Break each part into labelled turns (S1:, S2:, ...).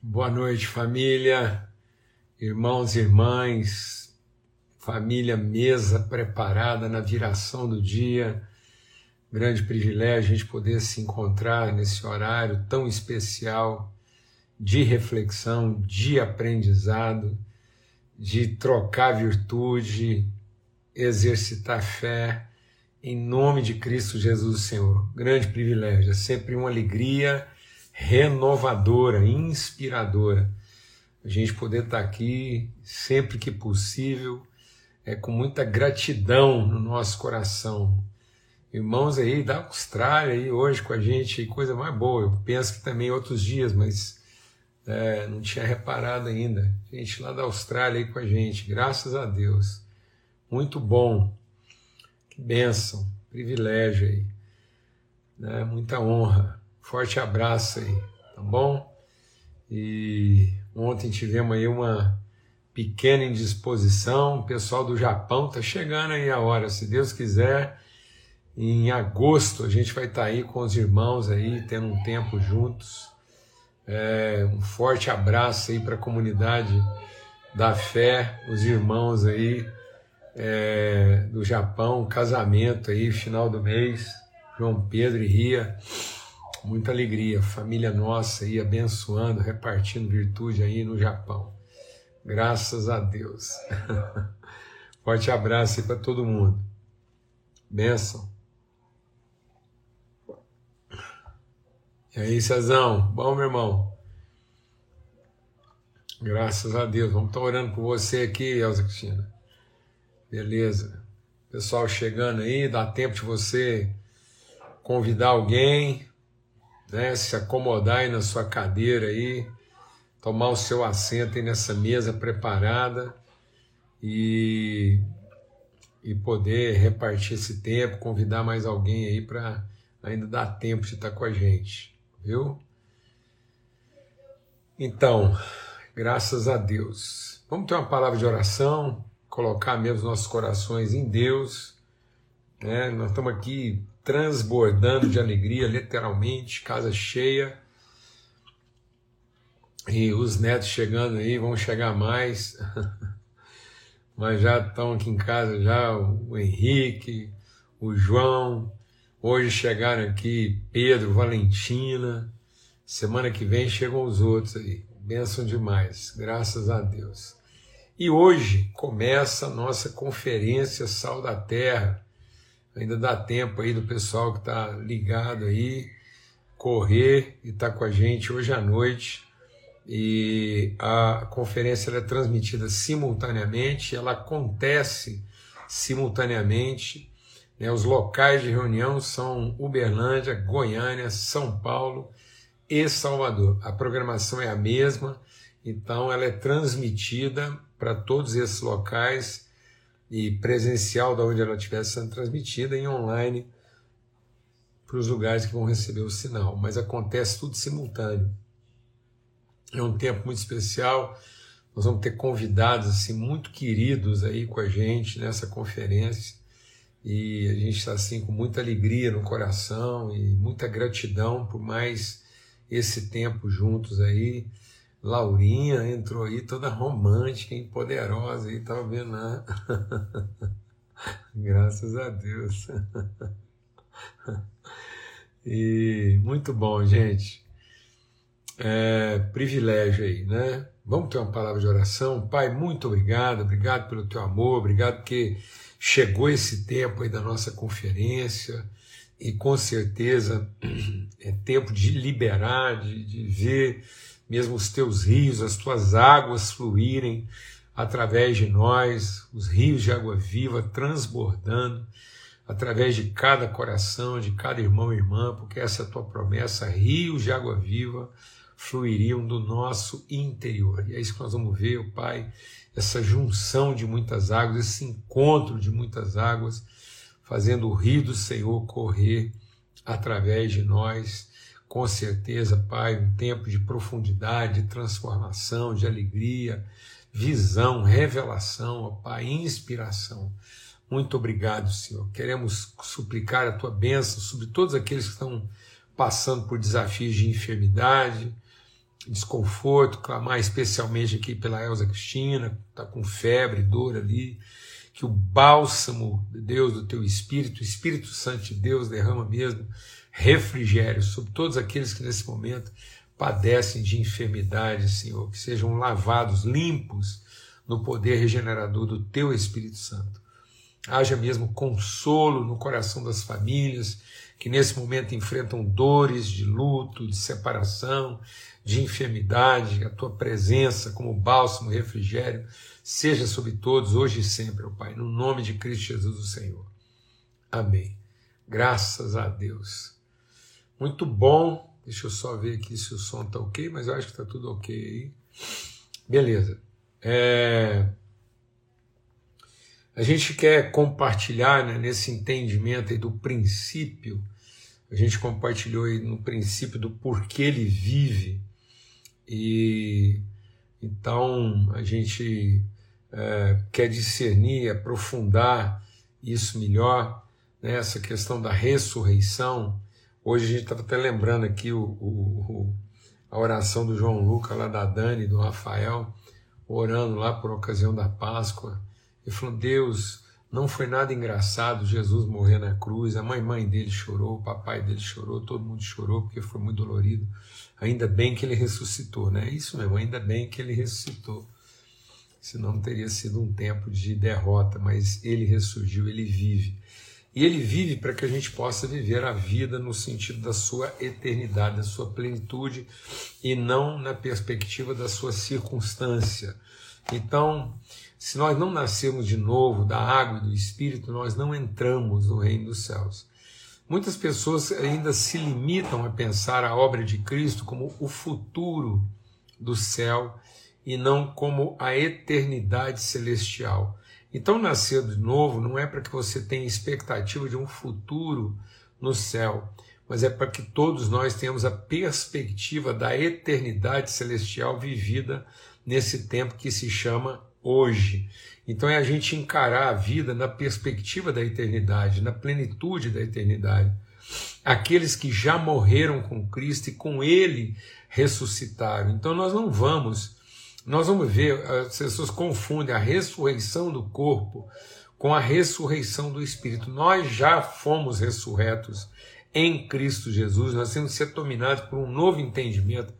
S1: Boa noite, família, irmãos e irmãs, família, mesa preparada na viração do dia. Grande privilégio a gente poder se encontrar nesse horário tão especial de reflexão, de aprendizado, de trocar virtude, exercitar fé, em nome de Cristo Jesus, Senhor. Grande privilégio, é sempre uma alegria renovadora, inspiradora. A gente poder estar aqui sempre que possível, é com muita gratidão no nosso coração. Irmãos aí da Austrália aí hoje com a gente, coisa mais boa. Eu penso que também outros dias, mas é, não tinha reparado ainda. Gente lá da Austrália aí com a gente, graças a Deus. Muito bom. Que bênção, privilégio aí. Né? Muita honra. Forte abraço aí, tá bom? E ontem tivemos aí uma pequena indisposição, o pessoal do Japão tá chegando aí a hora, se Deus quiser, em agosto a gente vai estar tá aí com os irmãos aí, tendo um tempo juntos. É, um forte abraço aí para a comunidade da fé, os irmãos aí é, do Japão, casamento aí, final do mês, João Pedro e Ria. Muita alegria, família nossa aí abençoando, repartindo virtude aí no Japão. Graças a Deus. Forte abraço aí para todo mundo. Benção. E aí, Cezão? Bom, meu irmão? Graças a Deus. Vamos estar orando por você aqui, Elza Cristina. Beleza. Pessoal chegando aí, dá tempo de você convidar alguém, né, se acomodar aí na sua cadeira aí, tomar o seu assento aí nessa mesa preparada e, e poder repartir esse tempo, convidar mais alguém aí para ainda dar tempo de estar com a gente, viu? Então, graças a Deus. Vamos ter uma palavra de oração, colocar mesmo nossos corações em Deus. Né? Nós estamos aqui transbordando de alegria, literalmente, casa cheia. E os netos chegando aí, vão chegar mais. Mas já estão aqui em casa já o Henrique, o João. Hoje chegaram aqui Pedro, Valentina. Semana que vem chegam os outros aí. Benção demais, graças a Deus. E hoje começa a nossa conferência Sal da Terra Ainda dá tempo aí do pessoal que está ligado aí correr e estar tá com a gente hoje à noite. E a conferência é transmitida simultaneamente, ela acontece simultaneamente. Né? Os locais de reunião são Uberlândia, Goiânia, São Paulo e Salvador. A programação é a mesma, então ela é transmitida para todos esses locais e presencial da onde ela estiver sendo transmitida em online para os lugares que vão receber o sinal, mas acontece tudo simultâneo. É um tempo muito especial. Nós vamos ter convidados assim muito queridos aí com a gente nessa conferência e a gente está assim com muita alegria no coração e muita gratidão por mais esse tempo juntos aí. Laurinha entrou aí toda romântica e poderosa aí, tava vendo lá. Graças a Deus. e muito bom, gente. É, privilégio aí, né? Vamos ter uma palavra de oração. Pai, muito obrigado, obrigado pelo teu amor, obrigado porque chegou esse tempo aí da nossa conferência e com certeza é tempo de liberar, de, de ver mesmo os teus rios, as tuas águas fluírem através de nós, os rios de água viva transbordando através de cada coração, de cada irmão e irmã, porque essa é a tua promessa, rios de água viva fluiriam do nosso interior. E é isso que nós vamos ver, o Pai, essa junção de muitas águas, esse encontro de muitas águas, fazendo o rio do Senhor correr através de nós com certeza, Pai, um tempo de profundidade, de transformação, de alegria, visão, revelação, ó Pai, inspiração. Muito obrigado, Senhor. Queremos suplicar a tua bênção sobre todos aqueles que estão passando por desafios de enfermidade, desconforto, clamar especialmente aqui pela Elza Cristina, está com febre, dor ali, que o bálsamo de Deus, do teu Espírito, o Espírito Santo de Deus derrama mesmo refrigério sobre todos aqueles que nesse momento padecem de enfermidade, Senhor, que sejam lavados, limpos no poder regenerador do teu Espírito Santo. Haja mesmo consolo no coração das famílias que nesse momento enfrentam dores de luto, de separação, de enfermidade, a tua presença como bálsamo, refrigério, seja sobre todos, hoje e sempre, ó Pai, no nome de Cristo Jesus, o Senhor. Amém. Graças a Deus. Muito bom. Deixa eu só ver aqui se o som está ok, mas eu acho que está tudo ok aí. Beleza. É... A gente quer compartilhar né, nesse entendimento do princípio, a gente compartilhou aí no princípio do porquê ele vive, e então a gente é, quer discernir, aprofundar isso melhor, né, essa questão da ressurreição. Hoje a gente estava até lembrando aqui o, o, a oração do João Lucas, lá da Dani, do Rafael, orando lá por ocasião da Páscoa. Ele falou: Deus, não foi nada engraçado Jesus morrer na cruz. A mãe mãe dele chorou, o papai dele chorou, todo mundo chorou porque foi muito dolorido. Ainda bem que ele ressuscitou, né? Isso mesmo, ainda bem que ele ressuscitou. Senão não teria sido um tempo de derrota, mas ele ressurgiu, ele vive. E ele vive para que a gente possa viver a vida no sentido da sua eternidade, da sua plenitude e não na perspectiva da sua circunstância. Então, se nós não nascermos de novo da água e do espírito, nós não entramos no reino dos céus. Muitas pessoas ainda se limitam a pensar a obra de Cristo como o futuro do céu e não como a eternidade celestial. Então, nascer de novo não é para que você tenha expectativa de um futuro no céu, mas é para que todos nós tenhamos a perspectiva da eternidade celestial vivida nesse tempo que se chama hoje. Então é a gente encarar a vida na perspectiva da eternidade, na plenitude da eternidade. Aqueles que já morreram com Cristo e com Ele ressuscitaram. Então nós não vamos, nós vamos ver, as pessoas confundem a ressurreição do corpo com a ressurreição do Espírito. Nós já fomos ressurretos em Cristo Jesus, nós temos que ser dominados por um novo entendimento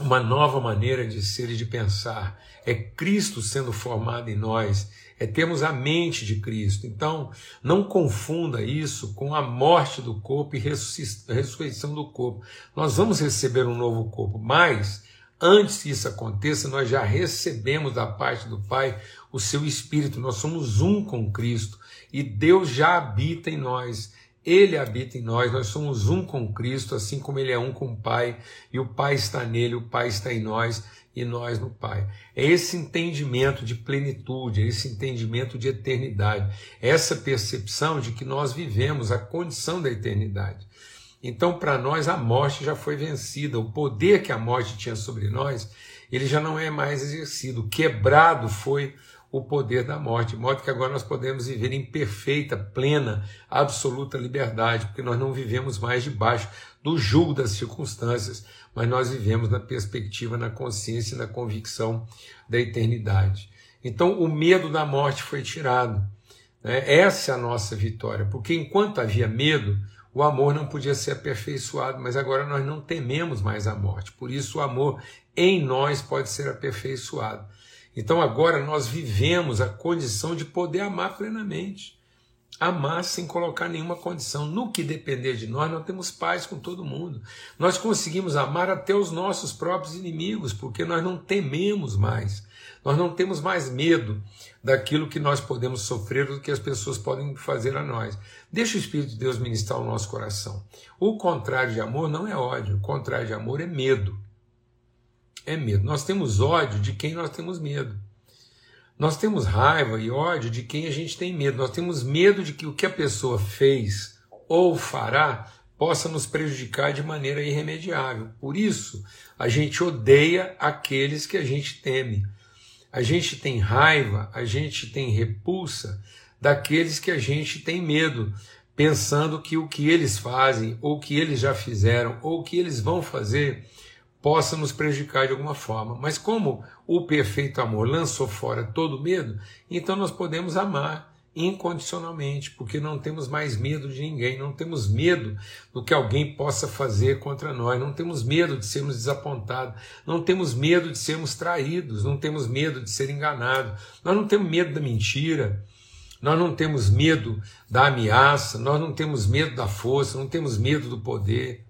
S1: uma nova maneira de ser e de pensar. É Cristo sendo formado em nós, é termos a mente de Cristo. Então, não confunda isso com a morte do corpo e ressurreição do corpo. Nós vamos receber um novo corpo, mas antes que isso aconteça, nós já recebemos da parte do Pai o seu Espírito. Nós somos um com Cristo e Deus já habita em nós. Ele habita em nós, nós somos um com Cristo, assim como Ele é um com o Pai, e o Pai está nele, o Pai está em nós e nós no Pai. É esse entendimento de plenitude, é esse entendimento de eternidade, é essa percepção de que nós vivemos a condição da eternidade. Então, para nós, a morte já foi vencida, o poder que a morte tinha sobre nós, ele já não é mais exercido, quebrado foi o poder da morte, de modo que agora nós podemos viver em perfeita, plena, absoluta liberdade, porque nós não vivemos mais debaixo do julgo das circunstâncias, mas nós vivemos na perspectiva, na consciência e na convicção da eternidade. Então, o medo da morte foi tirado. Né? Essa é a nossa vitória, porque enquanto havia medo, o amor não podia ser aperfeiçoado, mas agora nós não tememos mais a morte. Por isso, o amor em nós pode ser aperfeiçoado. Então agora nós vivemos a condição de poder amar plenamente. Amar sem colocar nenhuma condição. No que depender de nós, nós temos paz com todo mundo. Nós conseguimos amar até os nossos próprios inimigos, porque nós não tememos mais. Nós não temos mais medo daquilo que nós podemos sofrer, do que as pessoas podem fazer a nós. Deixa o Espírito de Deus ministrar o nosso coração. O contrário de amor não é ódio, o contrário de amor é medo é medo. Nós temos ódio de quem nós temos medo. Nós temos raiva e ódio de quem a gente tem medo. Nós temos medo de que o que a pessoa fez ou fará possa nos prejudicar de maneira irremediável. Por isso, a gente odeia aqueles que a gente teme. A gente tem raiva, a gente tem repulsa daqueles que a gente tem medo, pensando que o que eles fazem, ou que eles já fizeram, ou que eles vão fazer, possa nos prejudicar de alguma forma. Mas como o perfeito amor lançou fora todo medo, então nós podemos amar incondicionalmente, porque não temos mais medo de ninguém, não temos medo do que alguém possa fazer contra nós, não temos medo de sermos desapontados, não temos medo de sermos traídos, não temos medo de ser enganados, nós não temos medo da mentira, nós não temos medo da ameaça, nós não temos medo da força, não temos medo do poder.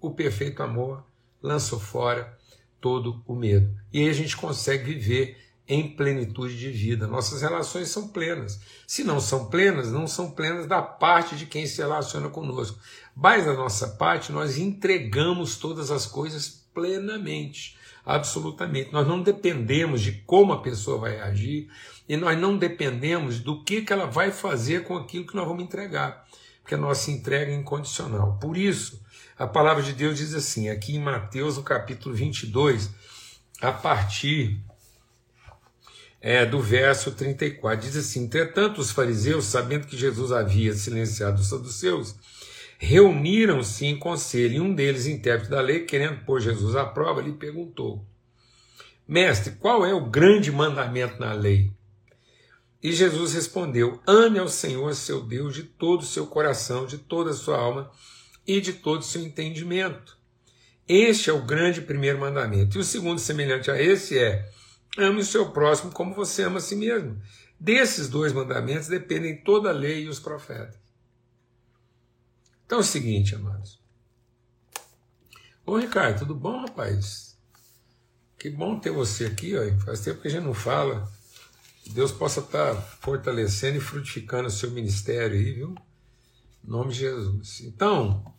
S1: O perfeito amor lançou fora todo o medo. E aí a gente consegue viver em plenitude de vida. Nossas relações são plenas. Se não são plenas, não são plenas da parte de quem se relaciona conosco. Mas da nossa parte, nós entregamos todas as coisas plenamente, absolutamente. Nós não dependemos de como a pessoa vai agir e nós não dependemos do que, que ela vai fazer com aquilo que nós vamos entregar, porque a nossa entrega é incondicional. Por isso, a palavra de Deus diz assim, aqui em Mateus, no capítulo 22, a partir é, do verso 34. Diz assim: Entretanto, os fariseus, sabendo que Jesus havia silenciado os saduceus, reuniram-se em conselho, e um deles, intérprete da lei, querendo pôr Jesus à prova, lhe perguntou: Mestre, qual é o grande mandamento na lei? E Jesus respondeu: Ame ao Senhor seu Deus de todo o seu coração, de toda a sua alma e de todo o seu entendimento. Este é o grande primeiro mandamento. E o segundo, semelhante a esse, é: Ame o seu próximo como você ama a si mesmo. Desses dois mandamentos dependem toda a lei e os profetas. Então é o seguinte, amados. Ô Ricardo, tudo bom, rapaz? Que bom ter você aqui, ó. Faz tempo que a gente não fala. Deus possa estar fortalecendo e frutificando o seu ministério aí, viu? Em nome de Jesus. Então,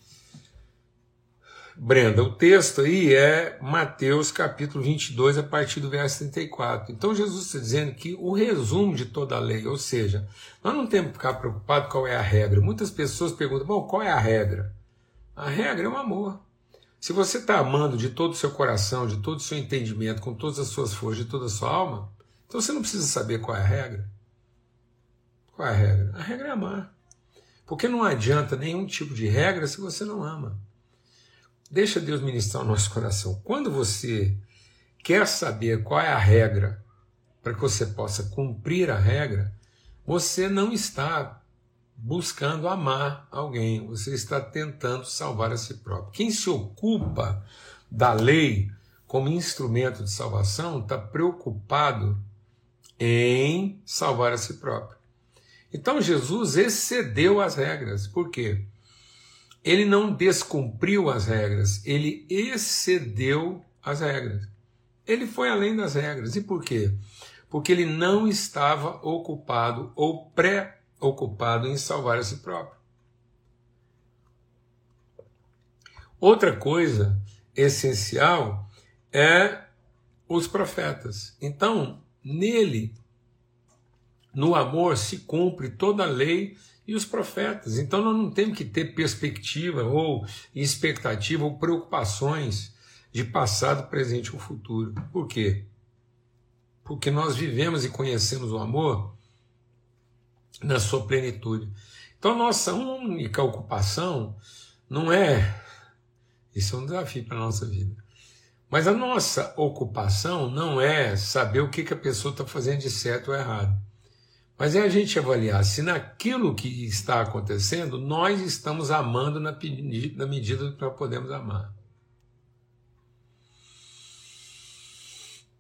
S1: Brenda, o texto aí é Mateus capítulo 22, a partir do verso 34. Então Jesus está dizendo que o resumo de toda a lei, ou seja, nós não temos que ficar preocupados qual é a regra. Muitas pessoas perguntam, bom, qual é a regra? A regra é o amor. Se você está amando de todo o seu coração, de todo o seu entendimento, com todas as suas forças, de toda a sua alma, então você não precisa saber qual é a regra. Qual é a regra? A regra é amar. Porque não adianta nenhum tipo de regra se você não ama. Deixa Deus ministrar o nosso coração. Quando você quer saber qual é a regra para que você possa cumprir a regra, você não está buscando amar alguém, você está tentando salvar a si próprio. Quem se ocupa da lei como instrumento de salvação está preocupado em salvar a si próprio. Então Jesus excedeu as regras. Por quê? Ele não descumpriu as regras, ele excedeu as regras. Ele foi além das regras. E por quê? Porque ele não estava ocupado ou pré-ocupado em salvar a si próprio. Outra coisa essencial é os profetas. Então, nele, no amor, se cumpre toda a lei e os profetas. Então nós não temos que ter perspectiva ou expectativa ou preocupações de passado, presente ou futuro. Por quê? Porque nós vivemos e conhecemos o amor na sua plenitude. Então nossa única ocupação não é isso é um desafio para a nossa vida. Mas a nossa ocupação não é saber o que, que a pessoa está fazendo de certo ou errado. Mas é a gente avaliar se naquilo que está acontecendo nós estamos amando na, na medida que nós podemos amar.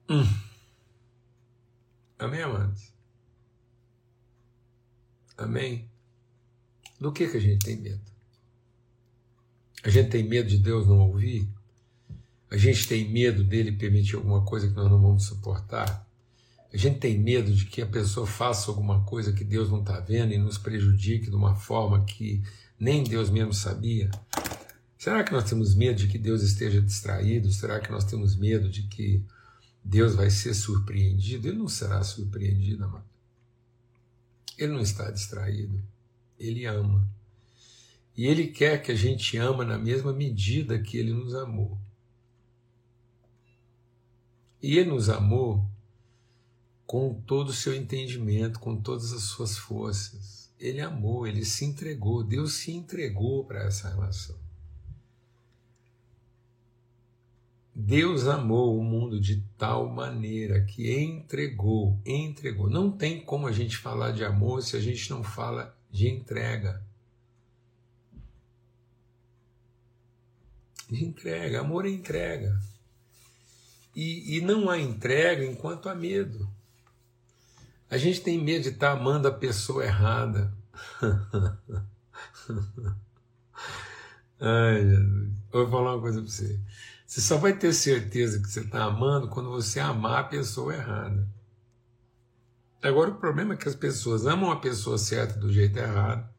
S1: Hum. Amém, amados? Amém? Do que, que a gente tem medo? A gente tem medo de Deus não ouvir? A gente tem medo dele permitir alguma coisa que nós não vamos suportar? A gente tem medo de que a pessoa faça alguma coisa que Deus não está vendo e nos prejudique de uma forma que nem Deus mesmo sabia? Será que nós temos medo de que Deus esteja distraído? Será que nós temos medo de que Deus vai ser surpreendido? Ele não será surpreendido, amado. Ele não está distraído. Ele ama. E ele quer que a gente ama na mesma medida que ele nos amou. E ele nos amou com todo o seu entendimento, com todas as suas forças. Ele amou, ele se entregou, Deus se entregou para essa relação. Deus amou o mundo de tal maneira que entregou, entregou. Não tem como a gente falar de amor se a gente não fala de entrega. De entrega, amor é entrega. E, e não há entrega enquanto há medo. A gente tem medo de estar amando a pessoa errada. Ai, Jesus. Vou falar uma coisa para você. Você só vai ter certeza que você está amando quando você amar a pessoa errada. Agora, o problema é que as pessoas amam a pessoa certa do jeito errado,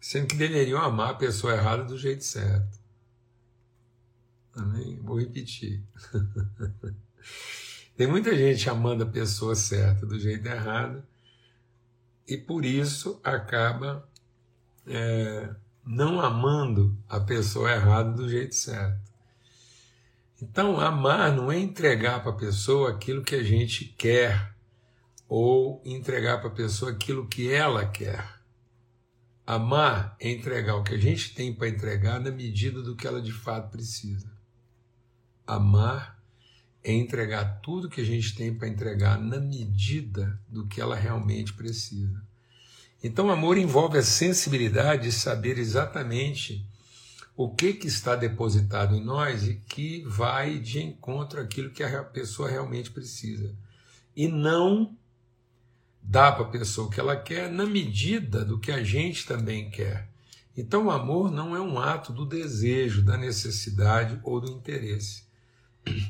S1: sendo que deveriam amar a pessoa errada do jeito certo. Amém? Vou repetir. Tem muita gente amando a pessoa certa do jeito errado e por isso acaba é, não amando a pessoa errada do jeito certo. Então, amar não é entregar para a pessoa aquilo que a gente quer ou entregar para a pessoa aquilo que ela quer. Amar é entregar o que a gente tem para entregar na medida do que ela de fato precisa. Amar é entregar tudo que a gente tem para entregar na medida do que ela realmente precisa. Então, amor envolve a sensibilidade de saber exatamente o que, que está depositado em nós e que vai de encontro àquilo que a pessoa realmente precisa. E não dá para a pessoa o que ela quer na medida do que a gente também quer. Então, o amor não é um ato do desejo, da necessidade ou do interesse.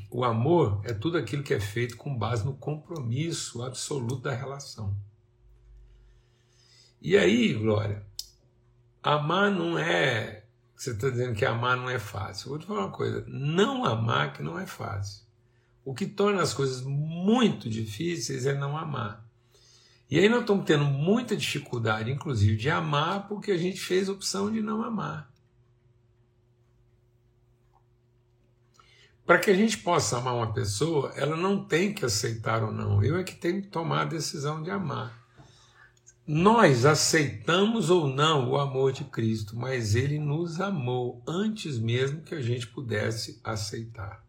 S1: O amor é tudo aquilo que é feito com base no compromisso absoluto da relação. E aí, Glória, amar não é você está dizendo que amar não é fácil. vou te falar uma coisa: não amar que não é fácil. O que torna as coisas muito difíceis é não amar. E aí nós estamos tendo muita dificuldade, inclusive, de amar porque a gente fez a opção de não amar. Para que a gente possa amar uma pessoa, ela não tem que aceitar ou não. Eu é que tenho que tomar a decisão de amar. Nós aceitamos ou não o amor de Cristo, mas ele nos amou antes mesmo que a gente pudesse aceitar.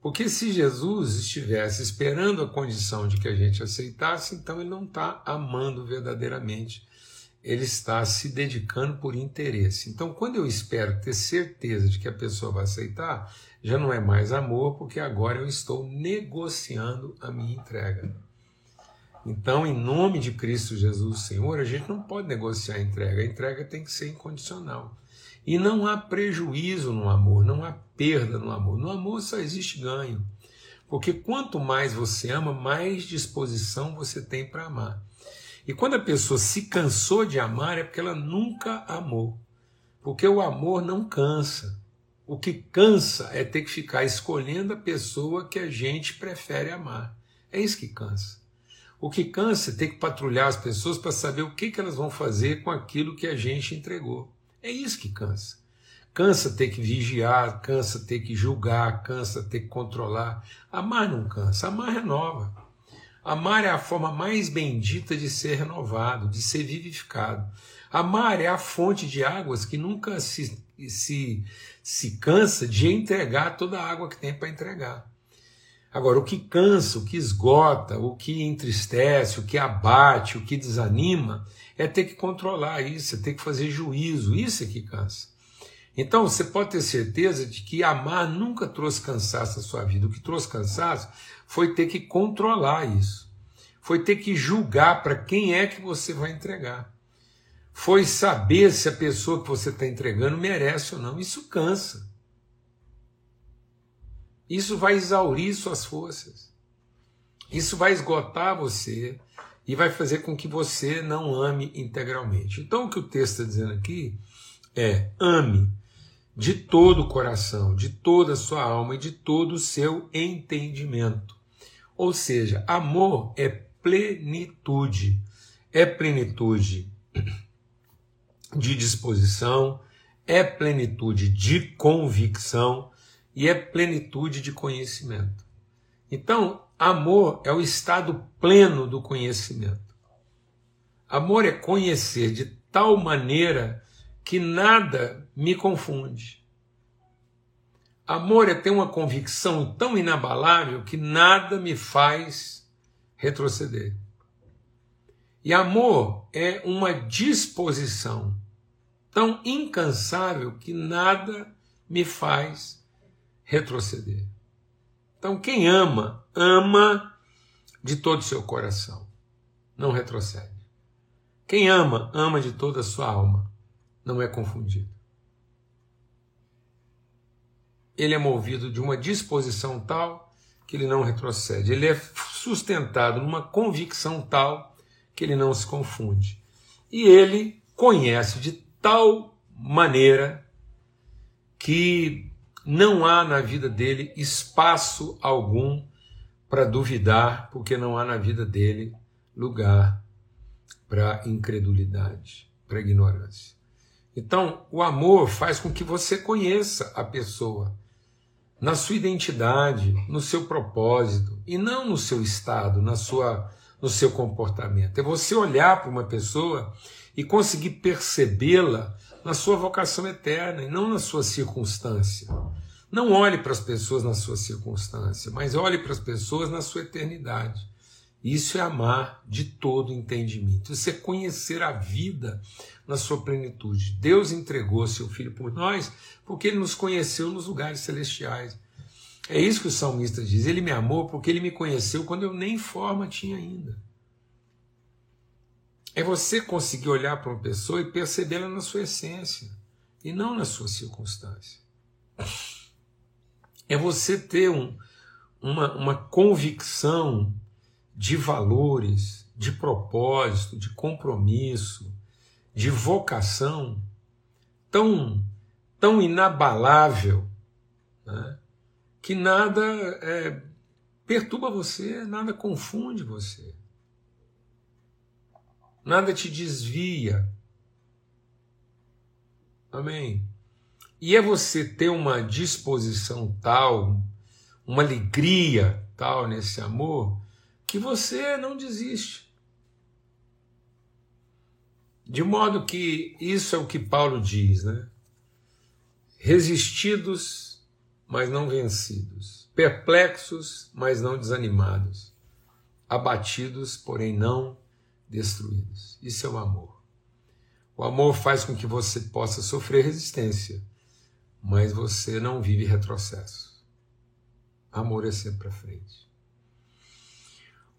S1: Porque se Jesus estivesse esperando a condição de que a gente aceitasse, então ele não está amando verdadeiramente, ele está se dedicando por interesse. Então, quando eu espero ter certeza de que a pessoa vai aceitar, já não é mais amor, porque agora eu estou negociando a minha entrega. Então, em nome de Cristo Jesus, Senhor, a gente não pode negociar a entrega. A entrega tem que ser incondicional. E não há prejuízo no amor, não há perda no amor. No amor só existe ganho. Porque quanto mais você ama, mais disposição você tem para amar. E quando a pessoa se cansou de amar, é porque ela nunca amou. Porque o amor não cansa. O que cansa é ter que ficar escolhendo a pessoa que a gente prefere amar. É isso que cansa. O que cansa é ter que patrulhar as pessoas para saber o que, que elas vão fazer com aquilo que a gente entregou. É isso que cansa. Cansa ter que vigiar, cansa ter que julgar, cansa ter que controlar. Amar não cansa, amar renova. Amar é a forma mais bendita de ser renovado, de ser vivificado. Amar é a fonte de águas que nunca se, se, se cansa de entregar toda a água que tem para entregar. Agora, o que cansa, o que esgota, o que entristece, o que abate, o que desanima, é ter que controlar isso, é ter que fazer juízo, isso é que cansa. Então, você pode ter certeza de que amar nunca trouxe cansaço à sua vida. O que trouxe cansaço foi ter que controlar isso. Foi ter que julgar para quem é que você vai entregar. Foi saber se a pessoa que você está entregando merece ou não. Isso cansa. Isso vai exaurir suas forças. Isso vai esgotar você e vai fazer com que você não ame integralmente. Então, o que o texto está dizendo aqui é: ame de todo o coração, de toda a sua alma e de todo o seu entendimento. Ou seja, amor é plenitude, é plenitude de disposição, é plenitude de convicção, e é plenitude de conhecimento. Então, amor é o estado pleno do conhecimento. Amor é conhecer de tal maneira que nada me confunde. Amor é ter uma convicção tão inabalável que nada me faz retroceder. E amor é uma disposição tão incansável que nada me faz retroceder. Então, quem ama, ama de todo o seu coração, não retrocede. Quem ama, ama de toda a sua alma, não é confundido. Ele é movido de uma disposição tal que ele não retrocede. Ele é sustentado numa convicção tal que ele não se confunde. E ele conhece de tal maneira que não há na vida dele espaço algum para duvidar, porque não há na vida dele lugar para incredulidade, para ignorância. Então, o amor faz com que você conheça a pessoa na sua identidade, no seu propósito e não no seu estado, na sua no seu comportamento. É você olhar para uma pessoa e conseguir percebê-la na sua vocação eterna e não na sua circunstância. Não olhe para as pessoas na sua circunstância, mas olhe para as pessoas na sua eternidade. Isso é amar de todo entendimento. Isso é conhecer a vida na sua plenitude. Deus entregou seu Filho por nós porque ele nos conheceu nos lugares celestiais. É isso que o salmista diz. Ele me amou porque ele me conheceu quando eu nem forma tinha ainda. É você conseguir olhar para uma pessoa e percebê-la na sua essência e não na sua circunstância. É você ter um, uma, uma convicção de valores, de propósito, de compromisso, de vocação tão, tão inabalável né, que nada é, perturba você, nada confunde você. Nada te desvia. Amém. E é você ter uma disposição tal, uma alegria tal nesse amor, que você não desiste. De modo que isso é o que Paulo diz, né? Resistidos, mas não vencidos. Perplexos, mas não desanimados. Abatidos, porém não destruídos. Isso é o amor. O amor faz com que você possa sofrer resistência, mas você não vive retrocesso. Amor é sempre para frente.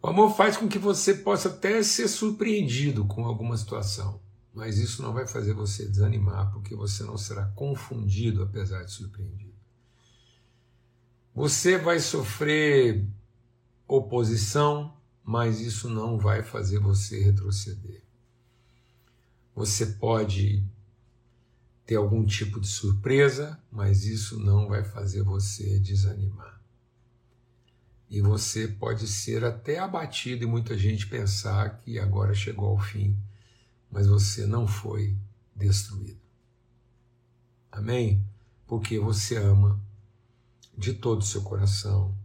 S1: O amor faz com que você possa até ser surpreendido com alguma situação, mas isso não vai fazer você desanimar, porque você não será confundido apesar de surpreendido. Você vai sofrer oposição, mas isso não vai fazer você retroceder. Você pode ter algum tipo de surpresa, mas isso não vai fazer você desanimar. E você pode ser até abatido e muita gente pensar que agora chegou ao fim, mas você não foi destruído. Amém? Porque você ama de todo o seu coração,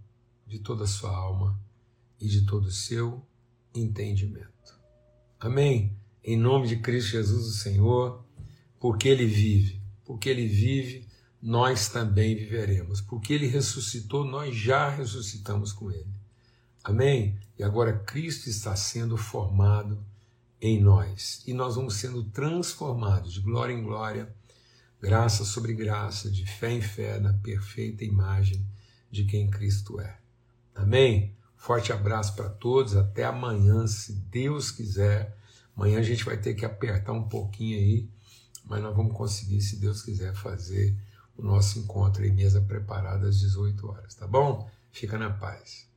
S1: de toda a sua alma e de todo o seu entendimento. Amém? Em nome de Cristo Jesus, o Senhor, porque Ele vive, porque Ele vive, nós também viveremos. Porque Ele ressuscitou, nós já ressuscitamos com Ele. Amém? E agora Cristo está sendo formado em nós. E nós vamos sendo transformados de glória em glória, graça sobre graça, de fé em fé, na perfeita imagem de quem Cristo é. Amém? Forte abraço para todos, até amanhã, se Deus quiser. Amanhã a gente vai ter que apertar um pouquinho aí, mas nós vamos conseguir, se Deus quiser, fazer o nosso encontro em mesa preparada às 18 horas, tá bom? Fica na paz.